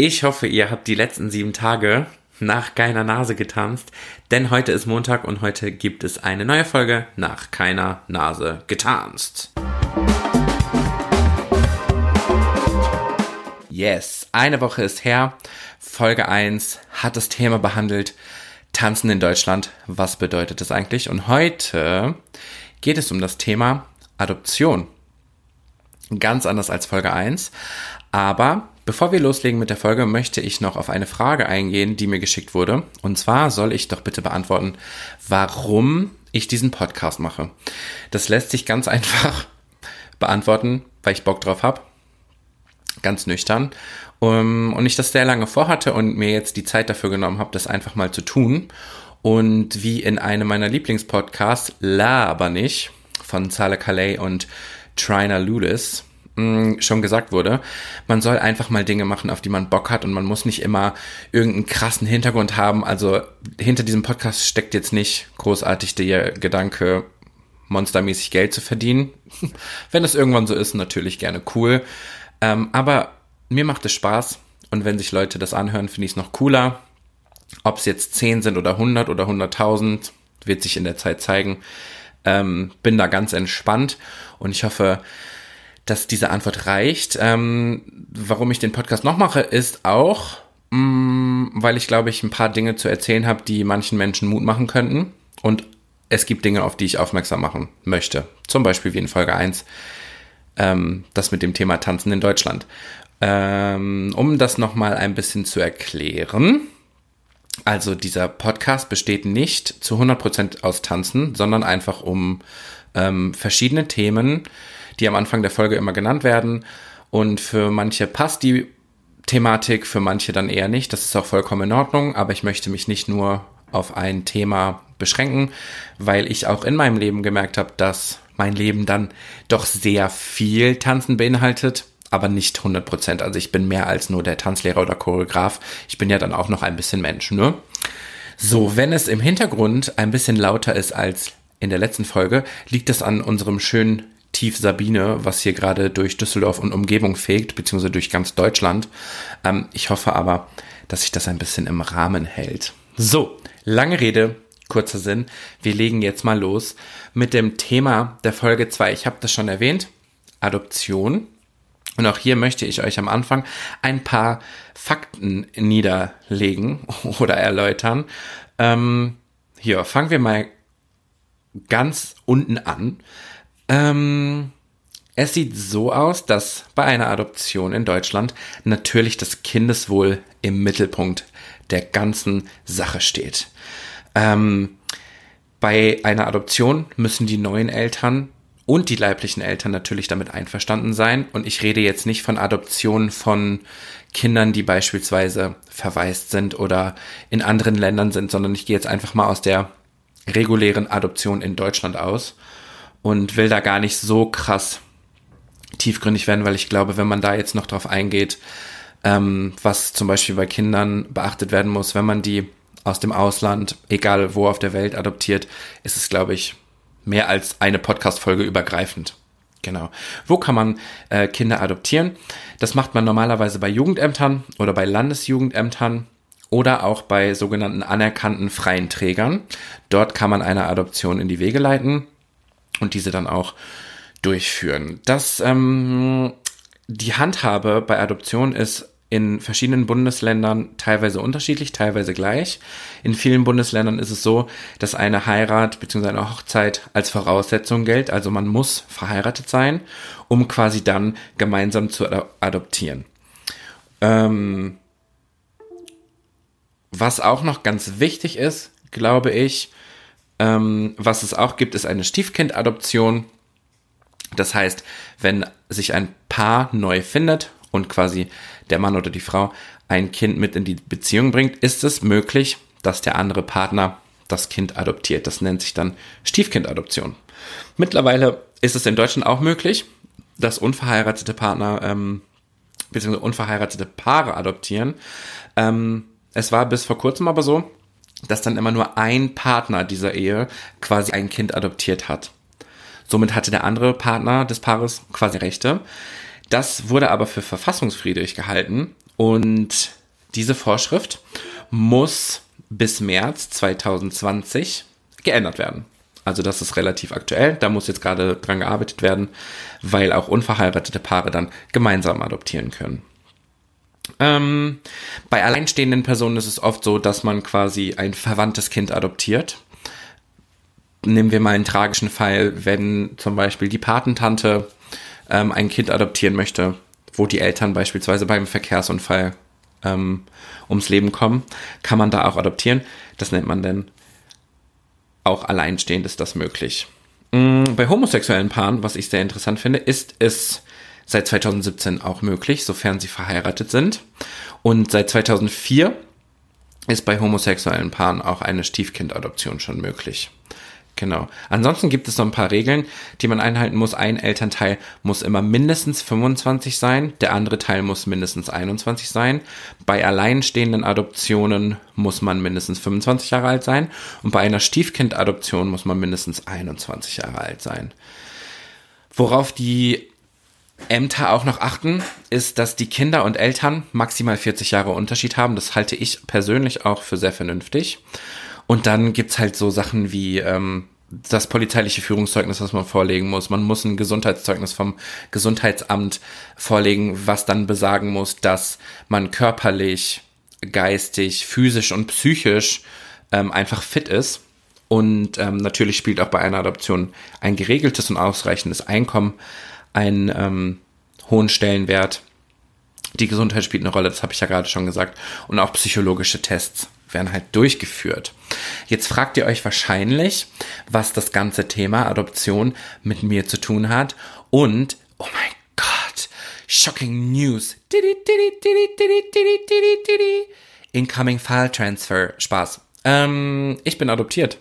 Ich hoffe, ihr habt die letzten sieben Tage nach keiner Nase getanzt, denn heute ist Montag und heute gibt es eine neue Folge nach keiner Nase getanzt. Yes, eine Woche ist her. Folge 1 hat das Thema behandelt. Tanzen in Deutschland. Was bedeutet das eigentlich? Und heute geht es um das Thema Adoption. Ganz anders als Folge 1. Aber bevor wir loslegen mit der Folge, möchte ich noch auf eine Frage eingehen, die mir geschickt wurde. Und zwar soll ich doch bitte beantworten, warum ich diesen Podcast mache. Das lässt sich ganz einfach beantworten, weil ich Bock drauf habe. Ganz nüchtern. Und ich das sehr lange vorhatte und mir jetzt die Zeit dafür genommen habe, das einfach mal zu tun. Und wie in einem meiner Lieblingspodcasts, La aber nicht, von Sale Calais und Trina Lulis, Mm, schon gesagt wurde, man soll einfach mal Dinge machen, auf die man Bock hat und man muss nicht immer irgendeinen krassen Hintergrund haben. Also hinter diesem Podcast steckt jetzt nicht großartig der Gedanke, monstermäßig Geld zu verdienen. wenn es irgendwann so ist, natürlich gerne cool. Ähm, aber mir macht es Spaß und wenn sich Leute das anhören, finde ich es noch cooler. Ob es jetzt 10 sind oder 100 oder 100.000, wird sich in der Zeit zeigen. Ähm, bin da ganz entspannt und ich hoffe, dass diese Antwort reicht. Ähm, warum ich den Podcast noch mache, ist auch, mh, mm, weil ich glaube, ich ein paar Dinge zu erzählen habe, die manchen Menschen Mut machen könnten. Und es gibt Dinge, auf die ich aufmerksam machen möchte. Zum Beispiel wie in Folge 1, ähm, das mit dem Thema Tanzen in Deutschland. Ähm, um das nochmal ein bisschen zu erklären. Also dieser Podcast besteht nicht zu 100% aus Tanzen, sondern einfach um ähm, verschiedene Themen, die am Anfang der Folge immer genannt werden. Und für manche passt die Thematik, für manche dann eher nicht. Das ist auch vollkommen in Ordnung, aber ich möchte mich nicht nur auf ein Thema beschränken, weil ich auch in meinem Leben gemerkt habe, dass mein Leben dann doch sehr viel Tanzen beinhaltet, aber nicht 100 Prozent. Also ich bin mehr als nur der Tanzlehrer oder Choreograf. Ich bin ja dann auch noch ein bisschen Mensch, ne? So, wenn es im Hintergrund ein bisschen lauter ist als in der letzten Folge, liegt das an unserem schönen Tief Sabine, was hier gerade durch Düsseldorf und Umgebung fegt, beziehungsweise durch ganz Deutschland. Ähm, ich hoffe aber, dass sich das ein bisschen im Rahmen hält. So, lange Rede, kurzer Sinn. Wir legen jetzt mal los mit dem Thema der Folge 2. Ich habe das schon erwähnt. Adoption. Und auch hier möchte ich euch am Anfang ein paar Fakten niederlegen oder erläutern. Ähm, hier, fangen wir mal ganz unten an. Ähm, es sieht so aus, dass bei einer Adoption in Deutschland natürlich das Kindeswohl im Mittelpunkt der ganzen Sache steht. Ähm, bei einer Adoption müssen die neuen Eltern und die leiblichen Eltern natürlich damit einverstanden sein. Und ich rede jetzt nicht von Adoptionen von Kindern, die beispielsweise verwaist sind oder in anderen Ländern sind, sondern ich gehe jetzt einfach mal aus der regulären Adoption in Deutschland aus und will da gar nicht so krass tiefgründig werden, weil ich glaube, wenn man da jetzt noch drauf eingeht, ähm, was zum Beispiel bei Kindern beachtet werden muss, wenn man die aus dem Ausland, egal wo auf der Welt adoptiert, ist es, glaube ich, mehr als eine Podcast-Folge übergreifend. Genau. Wo kann man äh, Kinder adoptieren? Das macht man normalerweise bei Jugendämtern oder bei Landesjugendämtern oder auch bei sogenannten anerkannten freien Trägern. Dort kann man eine Adoption in die Wege leiten und diese dann auch durchführen. Das, ähm, die Handhabe bei Adoption ist in verschiedenen Bundesländern teilweise unterschiedlich, teilweise gleich. In vielen Bundesländern ist es so, dass eine Heirat bzw. eine Hochzeit als Voraussetzung gilt. Also man muss verheiratet sein, um quasi dann gemeinsam zu adoptieren. Ähm, was auch noch ganz wichtig ist, glaube ich, ähm, was es auch gibt, ist eine Stiefkindadoption. Das heißt, wenn sich ein Paar neu findet und quasi der Mann oder die Frau ein Kind mit in die Beziehung bringt, ist es möglich, dass der andere Partner das Kind adoptiert. Das nennt sich dann Stiefkindadoption. Mittlerweile ist es in Deutschland auch möglich, dass unverheiratete Partner ähm, bzw. unverheiratete Paare adoptieren. Ähm, es war bis vor kurzem aber so, dass dann immer nur ein Partner dieser Ehe quasi ein Kind adoptiert hat. Somit hatte der andere Partner des Paares quasi Rechte. Das wurde aber für verfassungsfriedrig gehalten Und diese Vorschrift muss bis März 2020 geändert werden. Also das ist relativ aktuell. Da muss jetzt gerade dran gearbeitet werden, weil auch unverheiratete Paare dann gemeinsam adoptieren können. Ähm, bei alleinstehenden Personen ist es oft so, dass man quasi ein verwandtes Kind adoptiert. Nehmen wir mal einen tragischen Fall, wenn zum Beispiel die Patentante ähm, ein Kind adoptieren möchte, wo die Eltern beispielsweise beim Verkehrsunfall ähm, ums Leben kommen, kann man da auch adoptieren. Das nennt man dann auch alleinstehend ist das möglich. Mm, bei homosexuellen Paaren, was ich sehr interessant finde, ist es seit 2017 auch möglich, sofern sie verheiratet sind. Und seit 2004 ist bei homosexuellen Paaren auch eine Stiefkindadoption schon möglich. Genau. Ansonsten gibt es noch ein paar Regeln, die man einhalten muss. Ein Elternteil muss immer mindestens 25 sein, der andere Teil muss mindestens 21 sein. Bei alleinstehenden Adoptionen muss man mindestens 25 Jahre alt sein und bei einer Stiefkindadoption muss man mindestens 21 Jahre alt sein. Worauf die Ämter auch noch achten, ist, dass die Kinder und Eltern maximal 40 Jahre Unterschied haben. Das halte ich persönlich auch für sehr vernünftig. Und dann gibt's halt so Sachen wie ähm, das polizeiliche Führungszeugnis, was man vorlegen muss. Man muss ein Gesundheitszeugnis vom Gesundheitsamt vorlegen, was dann besagen muss, dass man körperlich, geistig, physisch und psychisch ähm, einfach fit ist. Und ähm, natürlich spielt auch bei einer Adoption ein geregeltes und ausreichendes Einkommen einen ähm, hohen Stellenwert. Die Gesundheit spielt eine Rolle, das habe ich ja gerade schon gesagt. Und auch psychologische Tests werden halt durchgeführt. Jetzt fragt ihr euch wahrscheinlich, was das ganze Thema Adoption mit mir zu tun hat. Und, oh mein Gott, shocking news. Incoming File Transfer. Spaß. Ähm, ich bin adoptiert.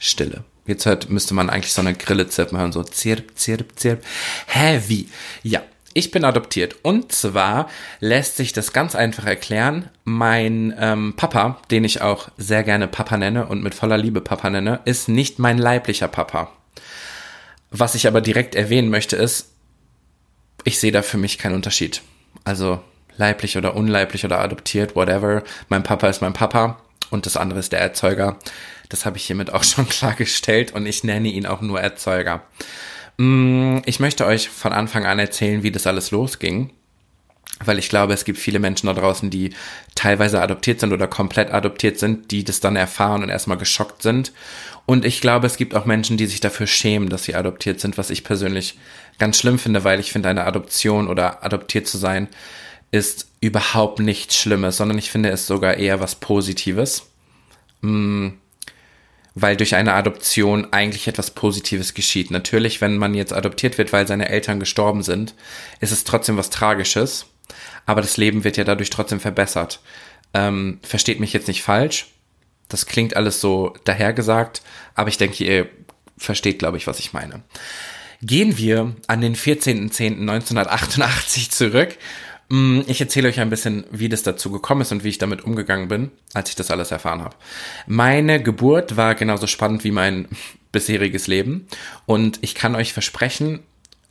Stille. Jetzt hört, müsste man eigentlich so eine Grille zirpen hören, so zirp, zirp, zirp. Hä, wie? Ja, ich bin adoptiert. Und zwar lässt sich das ganz einfach erklären. Mein ähm, Papa, den ich auch sehr gerne Papa nenne und mit voller Liebe Papa nenne, ist nicht mein leiblicher Papa. Was ich aber direkt erwähnen möchte ist, ich sehe da für mich keinen Unterschied. Also leiblich oder unleiblich oder adoptiert, whatever. Mein Papa ist mein Papa und das andere ist der Erzeuger. Das habe ich hiermit auch schon klargestellt und ich nenne ihn auch nur Erzeuger. Mm, ich möchte euch von Anfang an erzählen, wie das alles losging, weil ich glaube, es gibt viele Menschen da draußen, die teilweise adoptiert sind oder komplett adoptiert sind, die das dann erfahren und erstmal geschockt sind. Und ich glaube, es gibt auch Menschen, die sich dafür schämen, dass sie adoptiert sind, was ich persönlich ganz schlimm finde, weil ich finde, eine Adoption oder adoptiert zu sein ist überhaupt nichts Schlimmes, sondern ich finde es sogar eher was Positives. Mm, weil durch eine Adoption eigentlich etwas Positives geschieht. Natürlich, wenn man jetzt adoptiert wird, weil seine Eltern gestorben sind, ist es trotzdem was Tragisches, aber das Leben wird ja dadurch trotzdem verbessert. Ähm, versteht mich jetzt nicht falsch. Das klingt alles so dahergesagt, aber ich denke, ihr versteht, glaube ich, was ich meine. Gehen wir an den 14.10.1988 zurück ich erzähle euch ein bisschen, wie das dazu gekommen ist und wie ich damit umgegangen bin, als ich das alles erfahren habe. Meine Geburt war genauso spannend wie mein bisheriges Leben und ich kann euch versprechen,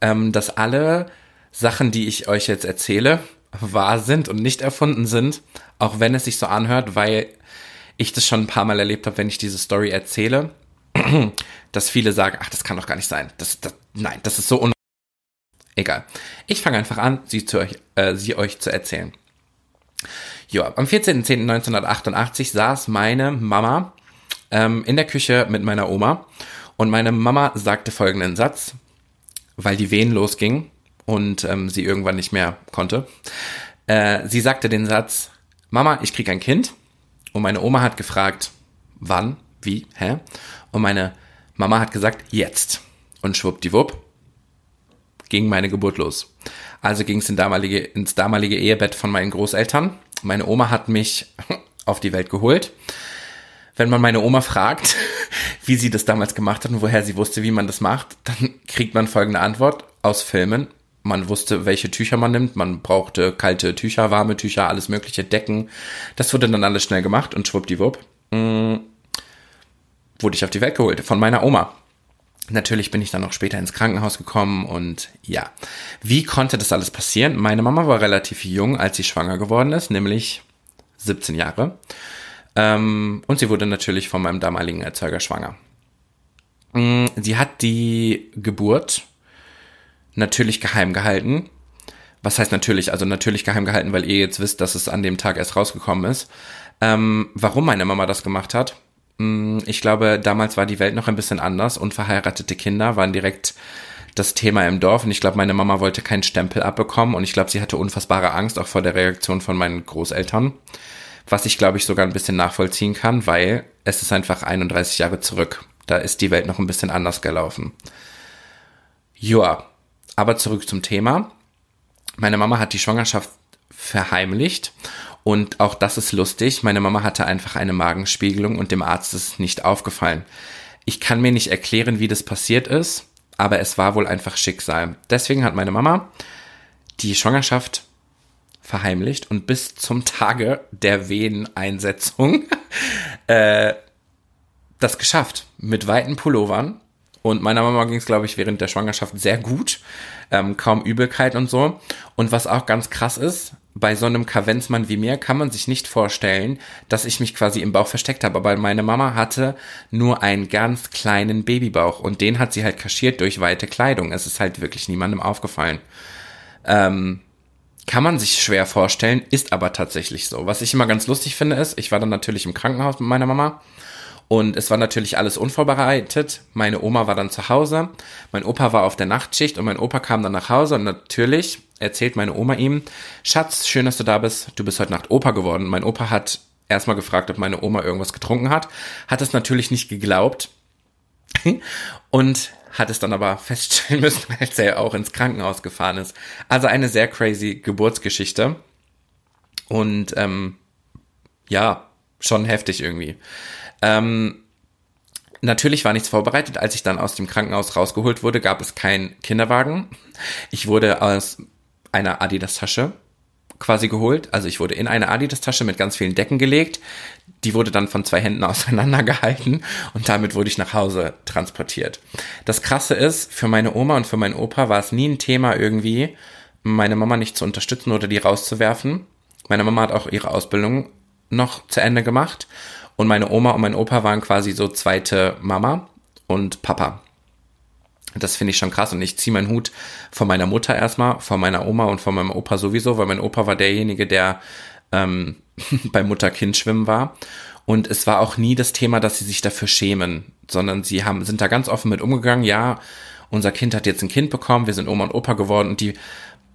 ähm, dass alle Sachen, die ich euch jetzt erzähle, wahr sind und nicht erfunden sind, auch wenn es sich so anhört, weil ich das schon ein paar Mal erlebt habe, wenn ich diese Story erzähle, dass viele sagen, ach, das kann doch gar nicht sein. Das, das, nein, das ist so un Egal. Ich fange einfach an, sie, zu euch, äh, sie euch zu erzählen. Ja, am 14.10.1988 saß meine Mama ähm, in der Küche mit meiner Oma und meine Mama sagte folgenden Satz, weil die Wehen losgingen und ähm, sie irgendwann nicht mehr konnte. Äh, sie sagte den Satz, Mama, ich krieg ein Kind. Und meine Oma hat gefragt, wann, wie, hä? Und meine Mama hat gesagt, jetzt. Und schwuppdiwupp, ging meine Geburt los. Also ging es in damalige, ins damalige Ehebett von meinen Großeltern. Meine Oma hat mich auf die Welt geholt. Wenn man meine Oma fragt, wie sie das damals gemacht hat und woher sie wusste, wie man das macht, dann kriegt man folgende Antwort aus Filmen. Man wusste, welche Tücher man nimmt. Man brauchte kalte Tücher, warme Tücher, alles mögliche, Decken. Das wurde dann alles schnell gemacht und schwuppdiwupp mh, mm, wurde ich auf die Welt geholt von meiner Oma. Natürlich bin ich dann auch später ins Krankenhaus gekommen und ja. Wie konnte das alles passieren? Meine Mama war relativ jung, als sie schwanger geworden ist, nämlich 17 Jahre. Ähm, und sie wurde natürlich von meinem damaligen Erzeuger schwanger. Mm, sie hat die Geburt natürlich geheim gehalten. Was heißt natürlich? Also natürlich geheim gehalten, weil ihr jetzt wisst, dass es an dem Tag erst rausgekommen ist. Ähm, warum meine Mama das gemacht hat? Mm, ich glaube, damals war die Welt noch ein bisschen anders. Unverheiratete Kinder waren direkt das Thema im Dorf und ich glaube, meine Mama wollte keinen Stempel abbekommen und ich glaube, sie hatte unfassbare Angst auch vor der Reaktion von meinen Großeltern, was ich glaube ich sogar ein bisschen nachvollziehen kann, weil es ist einfach 31 Jahre zurück. Da ist die Welt noch ein bisschen anders gelaufen. Joa, aber zurück zum Thema. Meine Mama hat die Schwangerschaft verheimlicht und auch das ist lustig. Meine Mama hatte einfach eine Magenspiegelung und dem Arzt ist nicht aufgefallen. Ich kann mir nicht erklären, wie das passiert ist, aber es war wohl einfach Schicksal. Deswegen hat meine Mama die Schwangerschaft verheimlicht und bis zum Tage der Weheneinsetzung äh, das geschafft. Mit weiten Pullovern. Und meiner Mama ging es, glaube ich, während der Schwangerschaft sehr gut. Ähm, kaum Übelkeit und so. Und was auch ganz krass ist, bei so einem Kavenzmann wie mir kann man sich nicht vorstellen, dass ich mich quasi im Bauch versteckt habe. Aber meine Mama hatte nur einen ganz kleinen Babybauch und den hat sie halt kaschiert durch weite Kleidung. Es ist halt wirklich niemandem aufgefallen. Ähm, kann man sich schwer vorstellen, ist aber tatsächlich so. Was ich immer ganz lustig finde ist, ich war dann natürlich im Krankenhaus mit meiner Mama und es war natürlich alles unvorbereitet. Meine Oma war dann zu Hause, mein Opa war auf der Nachtschicht und mein Opa kam dann nach Hause und natürlich erzählt meine Oma ihm, Schatz, schön, dass du da bist, du bist heute Nacht Opa geworden. Mein Opa hat erstmal gefragt, ob meine Oma irgendwas getrunken hat, hat es natürlich nicht geglaubt und hat es dann aber feststellen müssen, als er auch ins Krankenhaus gefahren ist. Also eine sehr crazy Geburtsgeschichte und ähm, ja, schon heftig irgendwie. Ähm, Natürlich war nichts vorbereitet. Als ich dann aus dem Krankenhaus rausgeholt wurde, gab es keinen Kinderwagen. Ich wurde aus einer Adidas-Tasche quasi geholt. Also ich wurde in eine Adidas-Tasche mit ganz vielen Decken gelegt. Die wurde dann von zwei Händen auseinandergehalten und damit wurde ich nach Hause transportiert. Das Krasse ist, für meine Oma und für meinen Opa war es nie ein Thema irgendwie, meine Mama nicht zu unterstützen oder die rauszuwerfen. Meine Mama hat auch ihre Ausbildung noch zu Ende gemacht und meine Oma und mein Opa waren quasi so zweite Mama und Papa. Das finde ich schon krass und ich ziehe meinen Hut von meiner Mutter erstmal, von meiner Oma und von meinem Opa sowieso, weil mein Opa war derjenige, der ähm, bei Mutter-Kind-Schwimmen war. Und es war auch nie das Thema, dass sie sich dafür schämen, sondern sie haben, sind da ganz offen mit umgegangen. Ja, unser Kind hat jetzt ein Kind bekommen, wir sind Oma und Opa geworden und die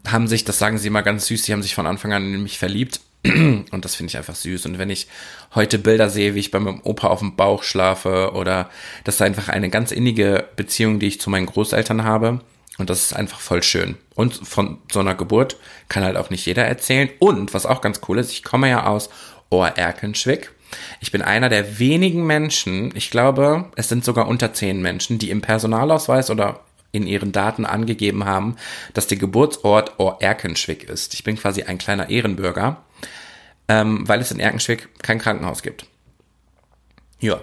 haben sich, das sagen sie immer ganz süß, die haben sich von Anfang an in mich verliebt. Und das finde ich einfach süß. Und wenn ich heute Bilder sehe, wie ich bei meinem Opa auf dem Bauch schlafe oder das ist einfach eine ganz innige Beziehung, die ich zu meinen Großeltern habe. Und das ist einfach voll schön. Und von so einer Geburt kann halt auch nicht jeder erzählen. Und was auch ganz cool ist, ich komme ja aus Oerkenschwick. Ich bin einer der wenigen Menschen, ich glaube, es sind sogar unter zehn Menschen, die im Personalausweis oder in ihren Daten angegeben haben, dass der Geburtsort Oerkenschwick ist. Ich bin quasi ein kleiner Ehrenbürger ähm, weil es in Erkenschwick kein Krankenhaus gibt. Ja,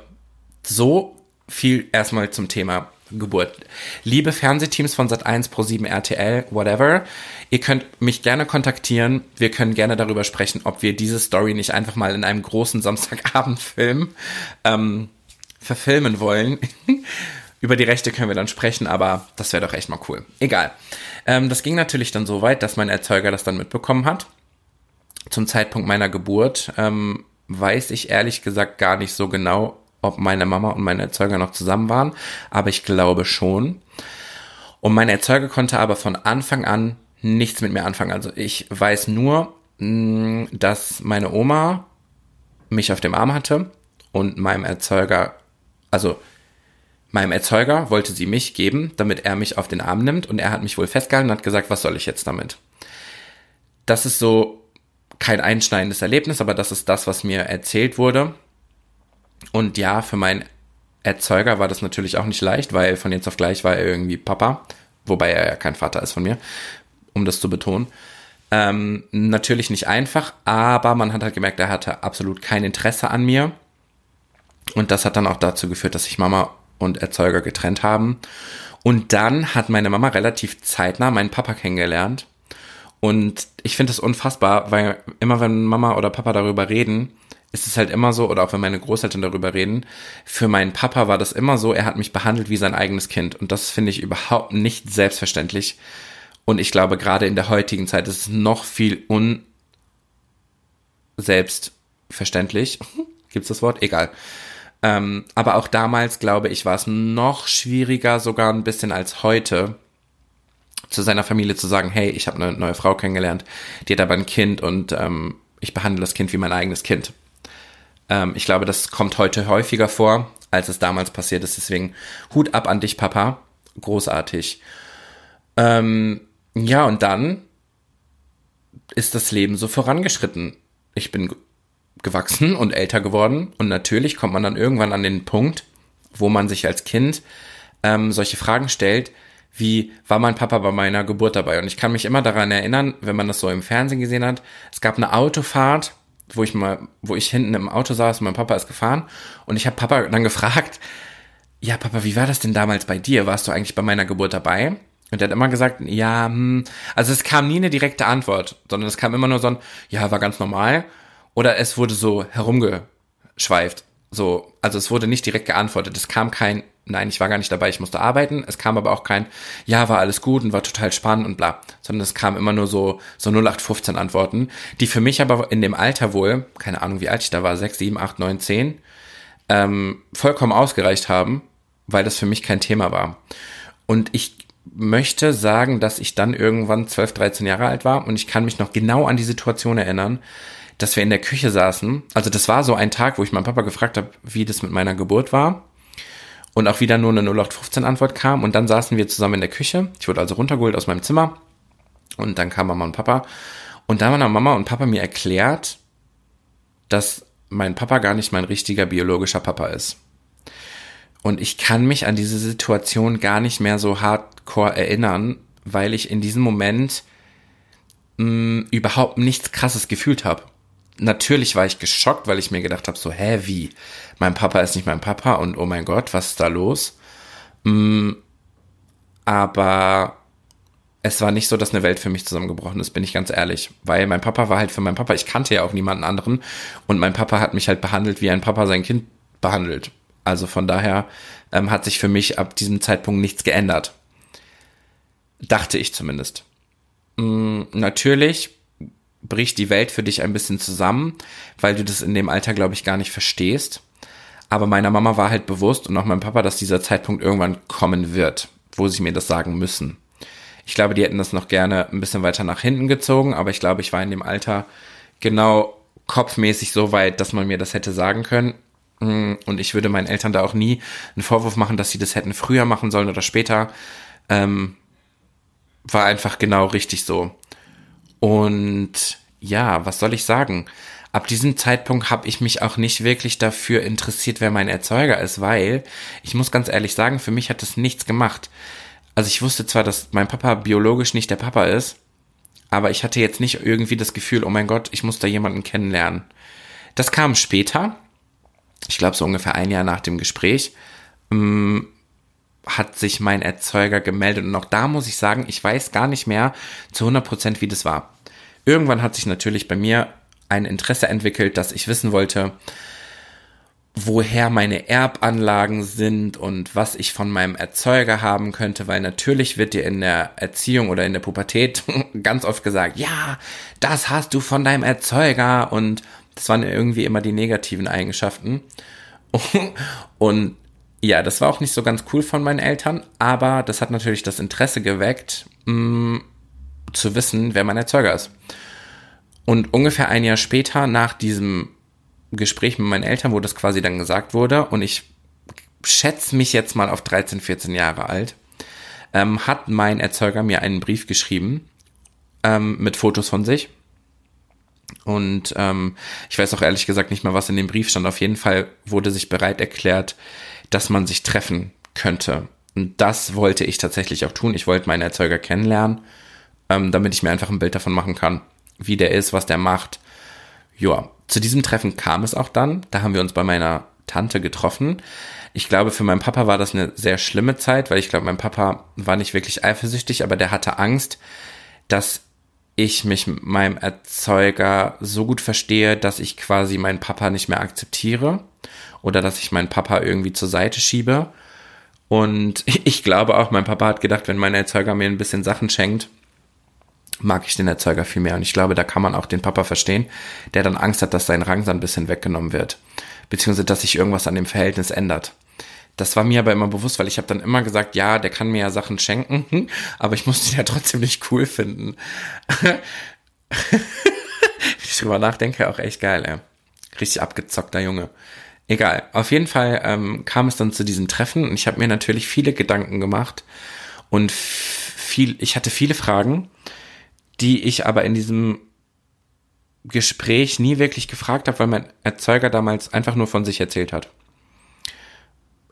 so viel erstmal zum Thema Geburt. Liebe Fernsehteams von Sat1, Pro7, RTL, whatever, ihr könnt mich gerne kontaktieren. Wir können gerne darüber sprechen, ob wir diese Story nicht einfach mal in einem großen Samstagabendfilm ähm, verfilmen wollen. Über die Rechte können wir dann sprechen, aber das wäre doch echt mal cool. Egal. Ähm, das ging natürlich dann so weit, dass mein Erzeuger das dann mitbekommen hat zum Zeitpunkt meiner Geburt ähm, weiß ich ehrlich gesagt gar nicht so genau, ob meine Mama und mein Erzeuger noch zusammen waren, aber ich glaube schon. Und mein Erzeuger konnte aber von Anfang an nichts mit mir anfangen. Also ich weiß nur, mm, dass meine Oma mich auf dem Arm hatte und meinem Erzeuger, also meinem Erzeuger wollte sie mich geben, damit er mich auf den Arm nimmt und er hat mich wohl festgehalten und hat gesagt, was soll ich jetzt damit? Das ist so kein einschneidendes Erlebnis, aber das ist das, was mir erzählt wurde. Und ja, für meinen Erzeuger war das natürlich auch nicht leicht, weil von jetzt auf gleich war er irgendwie Papa, wobei er ja kein Vater ist von mir, um das zu betonen. Ähm, natürlich nicht einfach, aber man hat halt gemerkt, er hatte absolut kein Interesse an mir. Und das hat dann auch dazu geführt, dass sich Mama und Erzeuger getrennt haben. Und dann hat meine Mama relativ zeitnah meinen Papa kennengelernt. Und ich finde es unfassbar, weil immer wenn Mama oder Papa darüber reden, ist es halt immer so, oder auch wenn meine Großeltern darüber reden, für meinen Papa war das immer so, er hat mich behandelt wie sein eigenes Kind. Und das finde ich überhaupt nicht selbstverständlich. Und ich glaube, gerade in der heutigen Zeit ist es noch viel unselbstverständlich. Gibt es das Wort? Egal. Ähm, aber auch damals, glaube ich, war es noch schwieriger, sogar ein bisschen als heute, zu seiner Familie zu sagen, hey, ich habe eine neue Frau kennengelernt, die hat aber ein Kind und ähm, ich behandle das Kind wie mein eigenes Kind. Ähm, ich glaube, das kommt heute häufiger vor, als es damals passiert ist. Deswegen Hut ab an dich, Papa. Großartig. Ähm, ja, und dann ist das Leben so vorangeschritten. Ich bin gewachsen und älter geworden und natürlich kommt man dann irgendwann an den Punkt, wo man sich als Kind ähm, solche Fragen stellt, wie war mein Papa bei meiner Geburt dabei? Und ich kann mich immer daran erinnern, wenn man das so im Fernsehen gesehen hat, es gab eine Autofahrt wo ich mal, wo ich hinten im Auto saß und mein Papa ist gefahren und ich habe Papa dann gefragt, ja Papa, wie war das denn damals bei dir? Warst du eigentlich bei meiner Geburt dabei? Und er hat immer gesagt, ja, hm, also es kam nie eine direkte Antwort, sondern es kam immer nur so ein, ja, war ganz normal. Oder es wurde so herumgeschweift. So, also es wurde nicht direkt geantwortet. Es kam kein, nein, ich war gar nicht dabei, ich musste arbeiten. Es kam aber auch kein, ja, war alles gut und war total spannend und bla. Sondern es kam immer nur so, so 0815 Antworten, die für mich aber in dem Alter wohl, keine Ahnung, wie alt ich da war, 6, 7, 8, 9, 10, ähm, vollkommen ausgereicht haben, weil das für mich kein Thema war. Und ich möchte sagen, dass ich dann irgendwann 12, 13 Jahre alt war und ich kann mich noch genau an die Situation erinnern, dass wir in der Küche saßen. Also das war so ein Tag, wo ich meinen Papa gefragt habe, wie das mit meiner Geburt war und auch wieder nur eine 0815 Antwort kam und dann saßen wir zusammen in der Küche. Ich wurde also runtergeholt aus meinem Zimmer und dann kam Mama und Papa und da haben Mama und Papa mir erklärt, dass mein Papa gar nicht mein richtiger biologischer Papa ist. Und ich kann mich an diese Situation gar nicht mehr so hardcore erinnern, weil ich in diesem Moment mh, mm, überhaupt nichts Krasses gefühlt habe natürlich war ich geschockt, weil ich mir gedacht habe, so, hä, wie? Mein Papa ist nicht mein Papa und oh mein Gott, was ist da los? Mm, aber es war nicht so, dass eine Welt für mich zusammengebrochen ist, bin ich ganz ehrlich. Weil mein Papa war halt für meinen Papa, ich kannte ja auch niemanden anderen und mein Papa hat mich halt behandelt, wie ein Papa sein Kind behandelt. Also von daher ähm, hat sich für mich ab diesem Zeitpunkt nichts geändert. Dachte ich zumindest. Mm, natürlich bricht die Welt für dich ein bisschen zusammen, weil du das in dem Alter, glaube ich, gar nicht verstehst. Aber meiner Mama war halt bewusst und auch meinem Papa, dass dieser Zeitpunkt irgendwann kommen wird, wo sie mir das sagen müssen. Ich glaube, die hätten das noch gerne ein bisschen weiter nach hinten gezogen, aber ich glaube, ich war in dem Alter genau kopfmäßig so weit, dass man mir das hätte sagen können. Mm, und ich würde meinen Eltern da auch nie einen Vorwurf machen, dass sie das hätten früher machen sollen oder später. Ähm, war einfach genau richtig so. Und ja, was soll ich sagen? Ab diesem Zeitpunkt habe ich mich auch nicht wirklich dafür interessiert, wer mein Erzeuger ist, weil ich muss ganz ehrlich sagen, für mich hat das nichts gemacht. Also ich wusste zwar, dass mein Papa biologisch nicht der Papa ist, aber ich hatte jetzt nicht irgendwie das Gefühl, oh mein Gott, ich muss da jemanden kennenlernen. Das kam später, ich glaube so ungefähr ein Jahr nach dem Gespräch, ähm, hat sich mein Erzeuger gemeldet. Und auch da muss ich sagen, ich weiß gar nicht mehr zu 100 Prozent, wie das war. Irgendwann hat sich natürlich bei mir ein Interesse entwickelt, dass ich wissen wollte, woher meine Erbanlagen sind und was ich von meinem Erzeuger haben könnte, weil natürlich wird dir in der Erziehung oder in der Pubertät ganz oft gesagt, ja, das hast du von deinem Erzeuger und das waren irgendwie immer die negativen Eigenschaften. Und ja, das war auch nicht so ganz cool von meinen Eltern, aber das hat natürlich das Interesse geweckt, mh, mm, zu wissen, wer mein Erzeuger ist. Und ungefähr ein Jahr später, nach diesem Gespräch mit meinen Eltern, wo das quasi dann gesagt wurde, und ich schätze mich jetzt mal auf 13, 14 Jahre alt, ähm, hat mein Erzeuger mir einen Brief geschrieben ähm, mit Fotos von sich. Und ähm, ich weiß auch ehrlich gesagt nicht mal, was in dem Brief stand. Auf jeden Fall wurde sich bereit erklärt, dass man sich treffen könnte. Und das wollte ich tatsächlich auch tun. Ich wollte meinen Erzeuger kennenlernen, ähm, damit ich mir einfach ein Bild davon machen kann, wie der ist, was der macht. Ja, zu diesem Treffen kam es auch dann. Da haben wir uns bei meiner Tante getroffen. Ich glaube, für meinen Papa war das eine sehr schlimme Zeit, weil ich glaube, mein Papa war nicht wirklich eifersüchtig, aber der hatte Angst, dass ich mich mit meinem Erzeuger so gut verstehe, dass ich quasi meinen Papa nicht mehr akzeptiere oder dass ich meinen Papa irgendwie zur Seite schiebe. Und ich glaube auch, mein Papa hat gedacht, wenn mein Erzeuger mir ein bisschen Sachen schenkt, mag ich den Erzeuger viel mehr. Und ich glaube, da kann man auch den Papa verstehen, der dann Angst hat, dass sein Rang so ein bisschen weggenommen wird. Beziehungsweise, dass sich irgendwas an dem Verhältnis ändert. Das war mir aber immer bewusst, weil ich habe dann immer gesagt, ja, der kann mir ja Sachen schenken, aber ich muss ihn ja trotzdem nicht cool finden. ich drüber nachdenke, auch echt geil, ey. Richtig abgezockter Junge. Egal. Auf jeden Fall ähm, kam es dann zu diesen Treffen und ich habe mir natürlich viele Gedanken gemacht und viel, ich hatte viele Fragen die ich aber in diesem Gespräch nie wirklich gefragt habe, weil mein Erzeuger damals einfach nur von sich erzählt hat.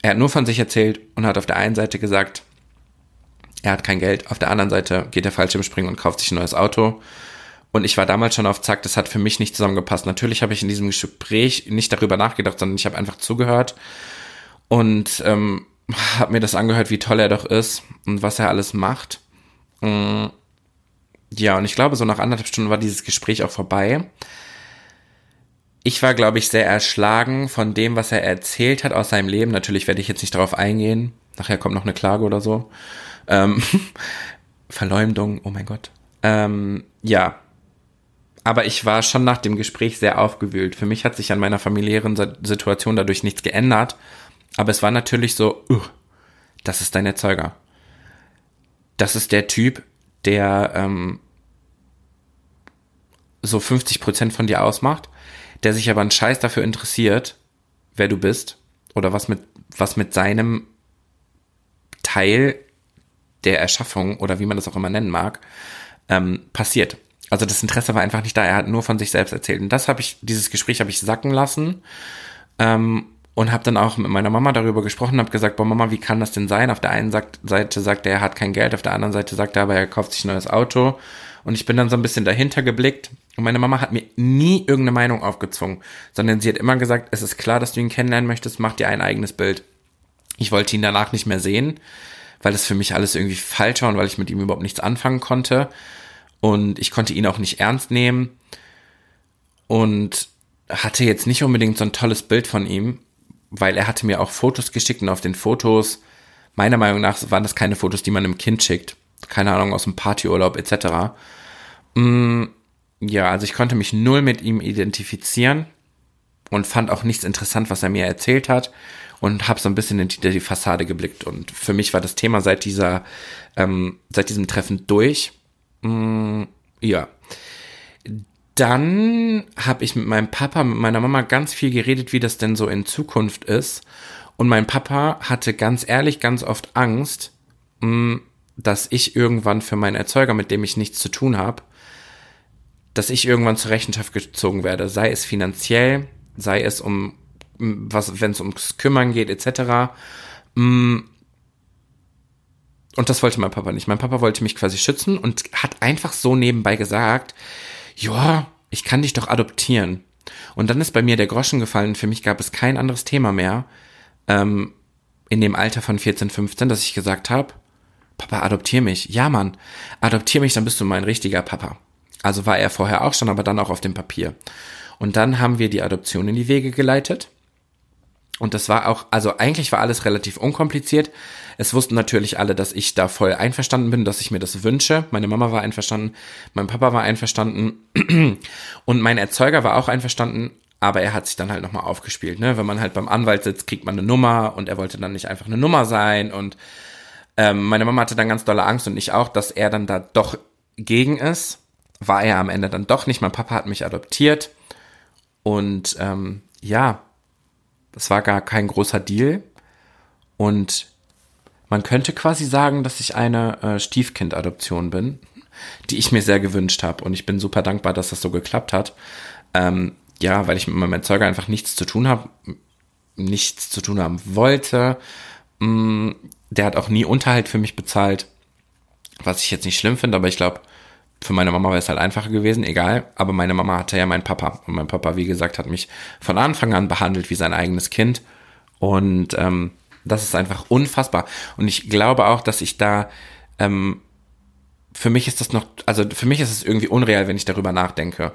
Er hat nur von sich erzählt und hat auf der einen Seite gesagt, er hat kein Geld, auf der anderen Seite geht er Fallschirmspringen und kauft sich ein neues Auto. Und ich war damals schon auf Zack, das hat für mich nicht zusammengepasst. Natürlich habe ich in diesem Gespräch nicht darüber nachgedacht, sondern ich habe einfach zugehört und ähm, habe mir das angehört, wie toll er doch ist und was er alles macht. Mm. Ja, und ich glaube, so nach anderthalb Stunden war dieses Gespräch auch vorbei. Ich war, glaube ich, sehr erschlagen von dem, was er erzählt hat aus seinem Leben. Natürlich werde ich jetzt nicht darauf eingehen. Nachher kommt noch eine Klage oder so. Ähm, Verleumdung, oh mein Gott. Ähm, ja. Aber ich war schon nach dem Gespräch sehr aufgewühlt. Für mich hat sich an meiner familiären Situation dadurch nichts geändert. Aber es war natürlich so, uh, das ist dein Erzeuger. Das ist der Typ, der ähm, so 50 Prozent von dir ausmacht, der sich aber einen Scheiß dafür interessiert, wer du bist oder was mit, was mit seinem Teil der Erschaffung oder wie man das auch immer nennen mag, ähm, passiert. Also das Interesse war einfach nicht da. Er hat nur von sich selbst erzählt. Und das habe ich, dieses Gespräch habe ich sacken lassen. Ähm, und habe dann auch mit meiner Mama darüber gesprochen, habe gesagt, boah Mama, wie kann das denn sein? Auf der einen Seite sagt er, er hat kein Geld, auf der anderen Seite sagt er aber, er kauft sich ein neues Auto. Und ich bin dann so ein bisschen dahinter geblickt. Und meine Mama hat mir nie irgendeine Meinung aufgezwungen, sondern sie hat immer gesagt, es ist klar, dass du ihn kennenlernen möchtest, mach dir ein eigenes Bild. Ich wollte ihn danach nicht mehr sehen, weil es für mich alles irgendwie falsch war und weil ich mit ihm überhaupt nichts anfangen konnte. Und ich konnte ihn auch nicht ernst nehmen. Und hatte jetzt nicht unbedingt so ein tolles Bild von ihm weil er hatte mir auch Fotos geschickt und auf den Fotos, meiner Meinung nach waren das keine Fotos, die man einem Kind schickt. Keine Ahnung, aus dem Partyurlaub etc. Mm, ja, also ich konnte mich null mit ihm identifizieren und fand auch nichts interessant, was er mir erzählt hat und habe so ein bisschen in die, die, Fassade geblickt. Und für mich war das Thema seit dieser, ähm, seit diesem Treffen durch. Mm, ja dann habe ich mit meinem Papa, mit meiner Mama ganz viel geredet, wie das denn so in Zukunft ist. Und mein Papa hatte ganz ehrlich ganz oft Angst, mm, dass ich irgendwann für meinen Erzeuger, mit dem ich nichts zu tun habe, dass ich irgendwann zur Rechenschaft gezogen werde, sei es finanziell, sei es um was, wenn es ums Kümmern geht, etc. Mm, und das wollte mein Papa nicht. Mein Papa wollte mich quasi schützen und hat einfach so nebenbei gesagt, ja, ich kann dich doch adoptieren. Und dann ist bei mir der Groschen gefallen. Für mich gab es kein anderes Thema mehr ähm, in dem Alter von 14, 15, dass ich gesagt habe, Papa, adoptier mich. Ja, Mann, adoptier mich, dann bist du mein richtiger Papa. Also war er vorher auch schon, aber dann auch auf dem Papier. Und dann haben wir die Adoption in die Wege geleitet. Und das war auch, also eigentlich war alles relativ unkompliziert. Es wussten natürlich alle, dass ich da voll einverstanden bin, dass ich mir das wünsche. Meine Mama war einverstanden, mein Papa war einverstanden und mein Erzeuger war auch einverstanden, aber er hat sich dann halt nochmal aufgespielt. Ne? Wenn man halt beim Anwalt sitzt, kriegt man eine Nummer und er wollte dann nicht einfach eine Nummer sein und ähm, meine Mama hatte dann ganz dolle Angst und ich auch, dass er dann da doch gegen ist. War er am Ende dann doch nicht. Mein Papa hat mich adoptiert und ähm, ja, das war gar kein großer Deal. Und man könnte quasi sagen, dass ich eine äh, Stiefkind-Adoption bin, die ich mir sehr gewünscht habe. Und ich bin super dankbar, dass das so geklappt hat. Ähm, ja, weil ich mit meinem Erzeuger einfach nichts zu tun habe, nichts zu tun haben wollte. Mm, der hat auch nie Unterhalt für mich bezahlt, was ich jetzt nicht schlimm finde, aber ich glaube, Für meine Mama wäre es halt einfacher gewesen, egal. Aber meine Mama hatte ja meinen Papa. Und mein Papa, wie gesagt, hat mich von Anfang an behandelt wie sein eigenes Kind. Und ähm, das ist einfach unfassbar. Und ich glaube auch, dass ich da, ähm, für mich ist das noch, also für mich ist es irgendwie unreal, wenn ich darüber nachdenke.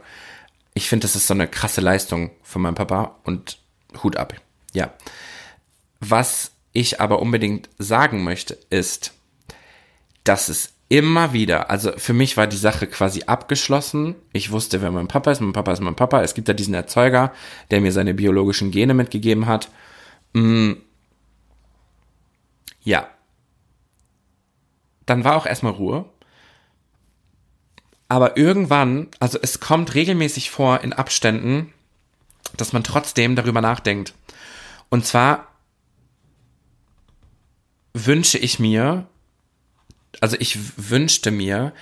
Ich finde, das ist so eine krasse Leistung von meinem Papa und Hut ab. Ja. Was ich aber unbedingt sagen möchte, ist, dass es immer wieder, also für mich war die Sache quasi abgeschlossen. Ich wusste, wer mein Papa ist, mein Papa ist mein Papa. Es gibt da diesen Erzeuger, der mir seine biologischen Gene mitgegeben hat. Mm. Ja. Dann war auch erstmal Ruhe. Aber irgendwann, also es kommt regelmäßig vor in Abständen, dass man trotzdem darüber nachdenkt. Und zwar wünsche ich mir, also ich wünschte mir,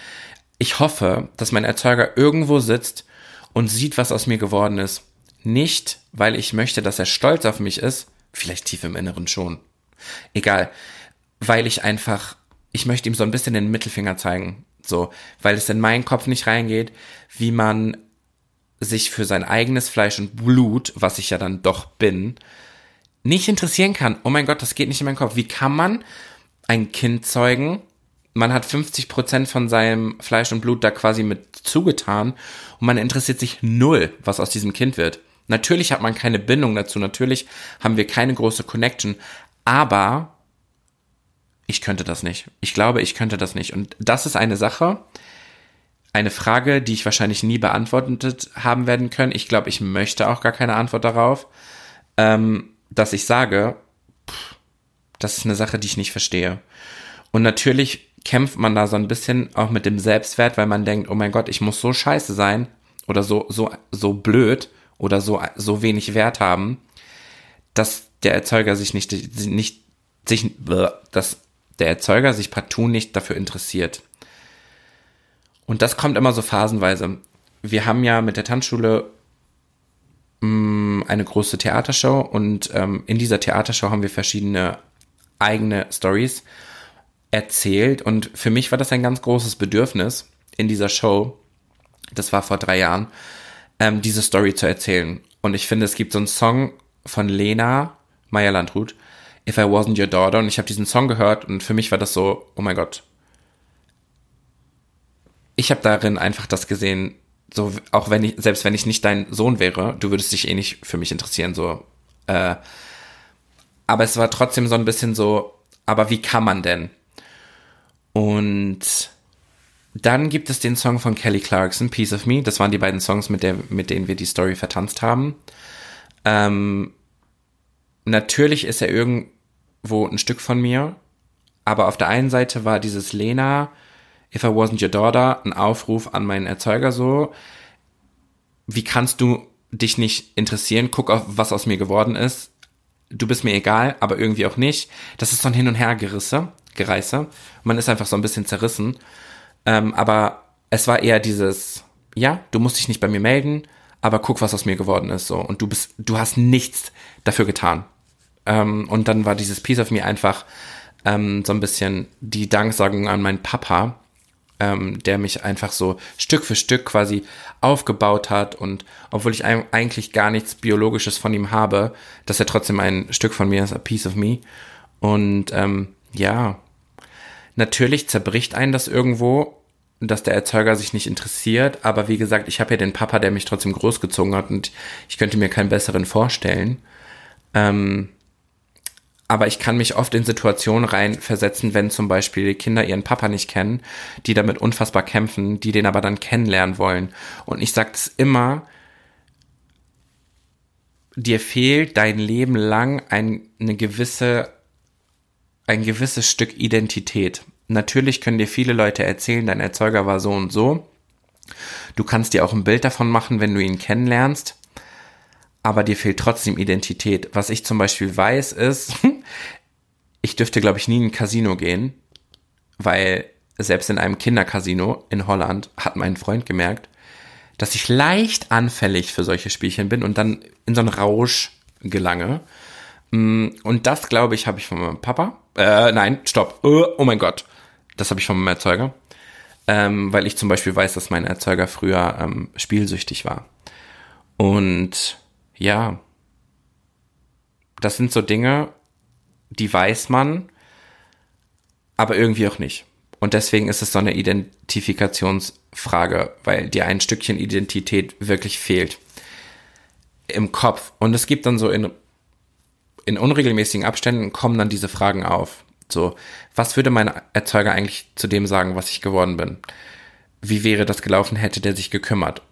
ich hoffe, dass mein Erzeuger irgendwo sitzt und sieht, was aus mir geworden ist. Nicht, weil ich möchte, dass er stolz auf mich ist, vielleicht tief im Inneren schon. Egal, weil ich einfach, ich möchte ihm so ein bisschen den Mittelfinger zeigen, so, weil es in meinen Kopf nicht reingeht, wie man sich für sein eigenes Fleisch und Blut, was ich ja dann doch bin, nicht interessieren kann. Oh mein Gott, das geht nicht in meinen Kopf. Wie kann man ein Kind zeugen, man hat 50 Prozent von seinem Fleisch und Blut da quasi mit zugetan und man interessiert sich null, was aus diesem Kind wird. Natürlich hat man keine Bindung dazu, natürlich haben wir keine große Connection, aber ich könnte das nicht. Ich glaube, ich könnte das nicht. Und das ist eine Sache, eine Frage, die ich wahrscheinlich nie beantwortet haben werden können. Ich glaube, ich möchte auch gar keine Antwort darauf, ähm, dass ich sage, pff, das ist eine Sache, die ich nicht verstehe. Und natürlich kämpft man da so ein bisschen auch mit dem Selbstwert, weil man denkt, oh mein Gott, ich muss so scheiße sein oder so, so, so blöd oder so, so wenig Wert haben, dass der Erzeuger sich nicht, nicht, sich, dass der Erzeuger sich partout nicht dafür interessiert. Und das kommt immer so phasenweise. Wir haben ja mit der Tanzschule mh, mm, eine große Theatershow und ähm, in dieser Theatershow haben wir verschiedene eigene Stories erzählt und für mich war das ein ganz großes Bedürfnis in dieser Show, das war vor drei Jahren, ähm, diese Story zu erzählen. Und ich finde, es gibt so einen Song von Lena Meyer Landrut, If I Wasn't Your Daughter, und ich habe diesen Song gehört und für mich war das so, oh mein Gott. Ich habe darin einfach das gesehen, so auch wenn ich, selbst wenn ich nicht dein Sohn wäre, du würdest dich eh nicht für mich interessieren, so. Äh, aber es war trotzdem so ein bisschen so, aber wie kann man denn? Und dann gibt es den Song von Kelly Clarkson, Piece of Me. Das waren die beiden Songs, mit, der, mit denen wir die Story vertanzt haben. Ähm, natürlich ist er irgendwo ein Stück von mir, aber auf der einen Seite war dieses Lena, If I Wasn't Your Daughter, ein Aufruf an meinen Erzeuger so, wie kannst du dich nicht interessieren? Guck auf, was aus mir geworden ist. Du bist mir egal, aber irgendwie auch nicht. Das ist so ein Hin und Her gerisse. Gereiße. Man ist einfach so ein bisschen zerrissen. Ähm, aber es war eher dieses, ja, du musst dich nicht bei mir melden, aber guck, was aus mir geworden ist. So. Und du bist, du hast nichts dafür getan. Ähm, und dann war dieses Piece of Me einfach ähm, so ein bisschen die Danksagung an meinen Papa, ähm, der mich einfach so Stück für Stück quasi aufgebaut hat. Und obwohl ich eigentlich gar nichts Biologisches von ihm habe, dass er trotzdem ein Stück von mir ist, a piece of me. Und ähm, ja, natürlich zerbricht einen das irgendwo, dass der Erzeuger sich nicht interessiert, aber wie gesagt, ich habe ja den Papa, der mich trotzdem großgezogen hat und ich könnte mir keinen besseren vorstellen. Ähm, aber ich kann mich oft in Situationen reinversetzen, wenn zum Beispiel die Kinder ihren Papa nicht kennen, die damit unfassbar kämpfen, die den aber dann kennenlernen wollen. Und ich sage es immer, dir fehlt dein Leben lang ein, eine gewisse ein gewisses Stück Identität. Natürlich können dir viele Leute erzählen, dein Erzeuger war so und so. Du kannst dir auch ein Bild davon machen, wenn du ihn kennenlernst. Aber dir fehlt trotzdem Identität. Was ich zum Beispiel weiß, ist, ich dürfte, glaube ich, nie in ein Casino gehen, weil selbst in einem Kindercasino in Holland hat mein Freund gemerkt, dass ich leicht anfällig für solche Spielchen bin und dann in so einen Rausch gelange. Mm, und das, glaube ich, habe ich von meinem Papa. Äh, nein, stopp. Oh, oh mein Gott. Das habe ich von meinem Erzeuger. ähm, weil ich zum Beispiel weiß, dass mein Erzeuger früher ähm, spielsüchtig war. Und ja, das sind so Dinge, die weiß man, aber irgendwie auch nicht. Und deswegen ist es so eine Identifikationsfrage, weil dir ein Stückchen Identität wirklich fehlt im Kopf. Und es gibt dann so in, in unregelmäßigen Abständen kommen dann diese Fragen auf. So, was würde mein Erzeuger eigentlich zu dem sagen, was ich geworden bin? Wie wäre das gelaufen, hätte der sich gekümmert?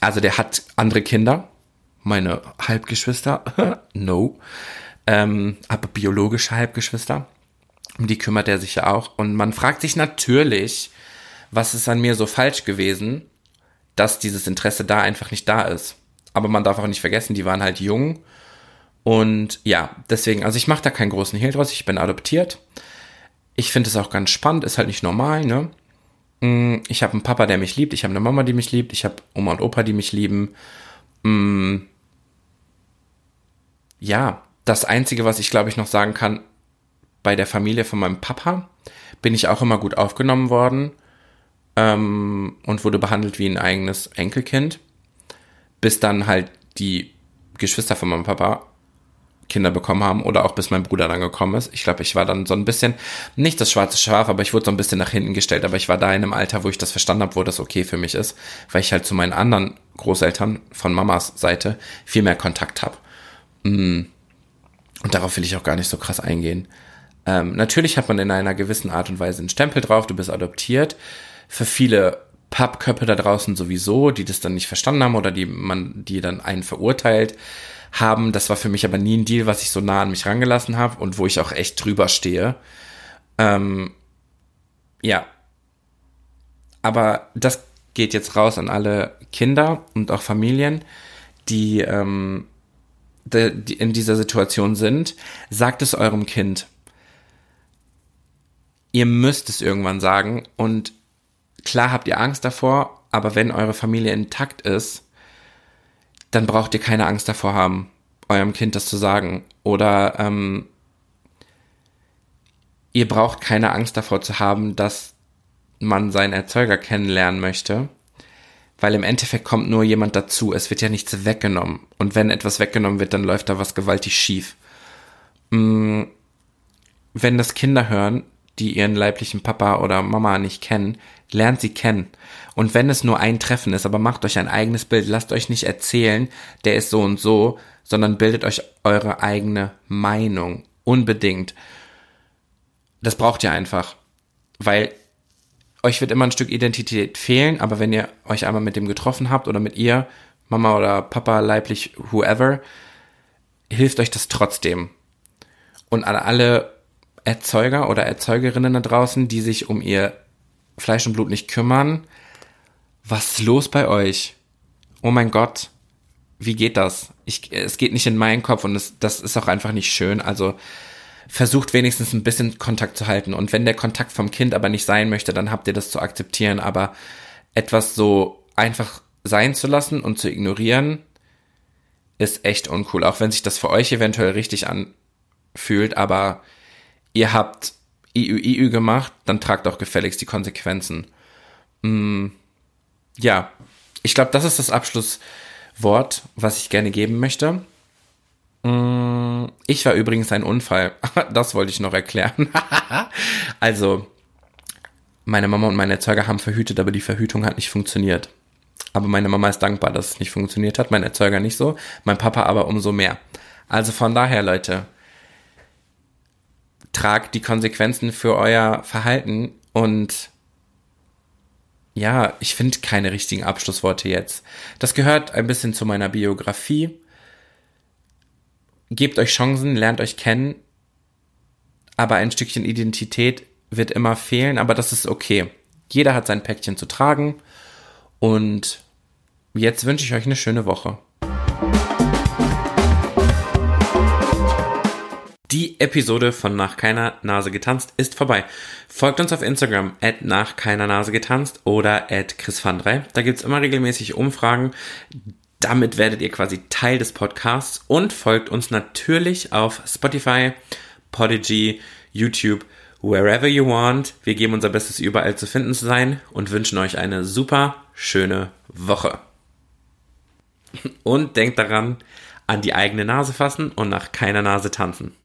Also der hat andere Kinder, meine Halbgeschwister, no, ähm, aber biologische Halbgeschwister. Um die kümmert er sich ja auch. Und man fragt sich natürlich, was ist an mir so falsch gewesen, dass dieses Interesse da einfach nicht da ist. Aber man darf auch nicht vergessen, die waren halt jung. Und ja, deswegen, also ich mache da keinen großen Hehl draus. Ich bin adoptiert. Ich finde es auch ganz spannend, ist halt nicht normal, ne? Mm, ich habe einen Papa, der mich liebt. Ich habe eine Mama, die mich liebt. Ich habe Oma und Opa, die mich lieben. Mm, ja, das Einzige, was ich glaube ich noch sagen kann, bei der Familie von meinem Papa bin ich auch immer gut aufgenommen worden ähm, und wurde behandelt wie ein eigenes Enkelkind bis dann halt die Geschwister von meinem Papa Kinder bekommen haben oder auch bis mein Bruder dann gekommen ist. Ich glaube, ich war dann so ein bisschen, nicht das schwarze Schaf, aber ich wurde so ein bisschen nach hinten gestellt. Aber ich war da in einem Alter, wo ich das verstanden habe, wo das okay für mich ist, weil ich halt zu meinen anderen Großeltern von Mamas Seite viel mehr Kontakt habe. Mm. Und darauf will ich auch gar nicht so krass eingehen. Ähm, natürlich hat man in einer gewissen Art und Weise einen Stempel drauf, du bist adoptiert. Für viele Pappköpfe da draußen sowieso, die das dann nicht verstanden haben oder die man, die dann einen verurteilt haben. Das war für mich aber nie ein Deal, was ich so nah an mich rangelassen habe und wo ich auch echt drüber stehe. Ähm, ja. Aber das geht jetzt raus an alle Kinder und auch Familien, die, ähm, die, die in dieser Situation sind. Sagt es eurem Kind. Ihr müsst es irgendwann sagen und Klar habt ihr Angst davor, aber wenn eure Familie intakt ist, dann braucht ihr keine Angst davor haben, eurem Kind das zu sagen. Oder ähm, ihr braucht keine Angst davor zu haben, dass man seinen Erzeuger kennenlernen möchte. Weil im Endeffekt kommt nur jemand dazu. Es wird ja nichts weggenommen. Und wenn etwas weggenommen wird, dann läuft da was gewaltig schief. Mm, wenn das Kinder hören, die ihren leiblichen Papa oder Mama nicht kennen, lernt sie kennen. Und wenn es nur ein Treffen ist, aber macht euch ein eigenes Bild, lasst euch nicht erzählen, der ist so und so, sondern bildet euch eure eigene Meinung. Unbedingt. Das braucht ihr einfach. Weil euch wird immer ein Stück Identität fehlen, aber wenn ihr euch einmal mit dem getroffen habt oder mit ihr, Mama oder Papa, leiblich, whoever, hilft euch das trotzdem. Und an alle Erzeuger oder Erzeugerinnen da draußen, die sich um ihr Fleisch und Blut nicht kümmern, was ist los bei euch? Oh mein Gott, wie geht das? Ich, es geht nicht in meinen Kopf und es, das ist auch einfach nicht schön. Also versucht wenigstens ein bisschen Kontakt zu halten. Und wenn der Kontakt vom Kind aber nicht sein möchte, dann habt ihr das zu akzeptieren. Aber etwas so einfach sein zu lassen und zu ignorieren, ist echt uncool. Auch wenn sich das für euch eventuell richtig anfühlt, aber ihr habt IÜ, IÜ gemacht, dann tragt auch gefälligst die Konsequenzen. Mm, ja, ich glaube, das ist das Abschlusswort, was ich gerne geben möchte. Mm, ich war übrigens ein Unfall. Das wollte ich noch erklären. also, meine Mama und mein Erzeuger haben verhütet, aber die Verhütung hat nicht funktioniert. Aber meine Mama ist dankbar, dass es nicht funktioniert hat, mein Erzeuger nicht so, mein Papa aber umso mehr. Also von daher, Leute, tragt die Konsequenzen für euer Verhalten und ja, ich finde keine richtigen Abschlussworte jetzt. Das gehört ein bisschen zu meiner Biografie. Gebt euch Chancen, lernt euch kennen, aber ein Stückchen Identität wird immer fehlen, aber das ist okay. Jeder hat sein Päckchen zu tragen und jetzt wünsche ich euch eine schöne Woche. Die Episode von Nach keiner Nase getanzt ist vorbei. Folgt uns auf Instagram at nach keiner Nase getanzt oder at Chris van Da gibt's immer regelmäßig Umfragen. Damit werdet ihr quasi Teil des Podcasts und folgt uns natürlich auf Spotify, Podigy, YouTube, wherever you want. Wir geben unser Bestes, überall zu finden zu sein und wünschen euch eine super schöne Woche. Und denkt daran, an die eigene Nase fassen und nach keiner Nase tanzen.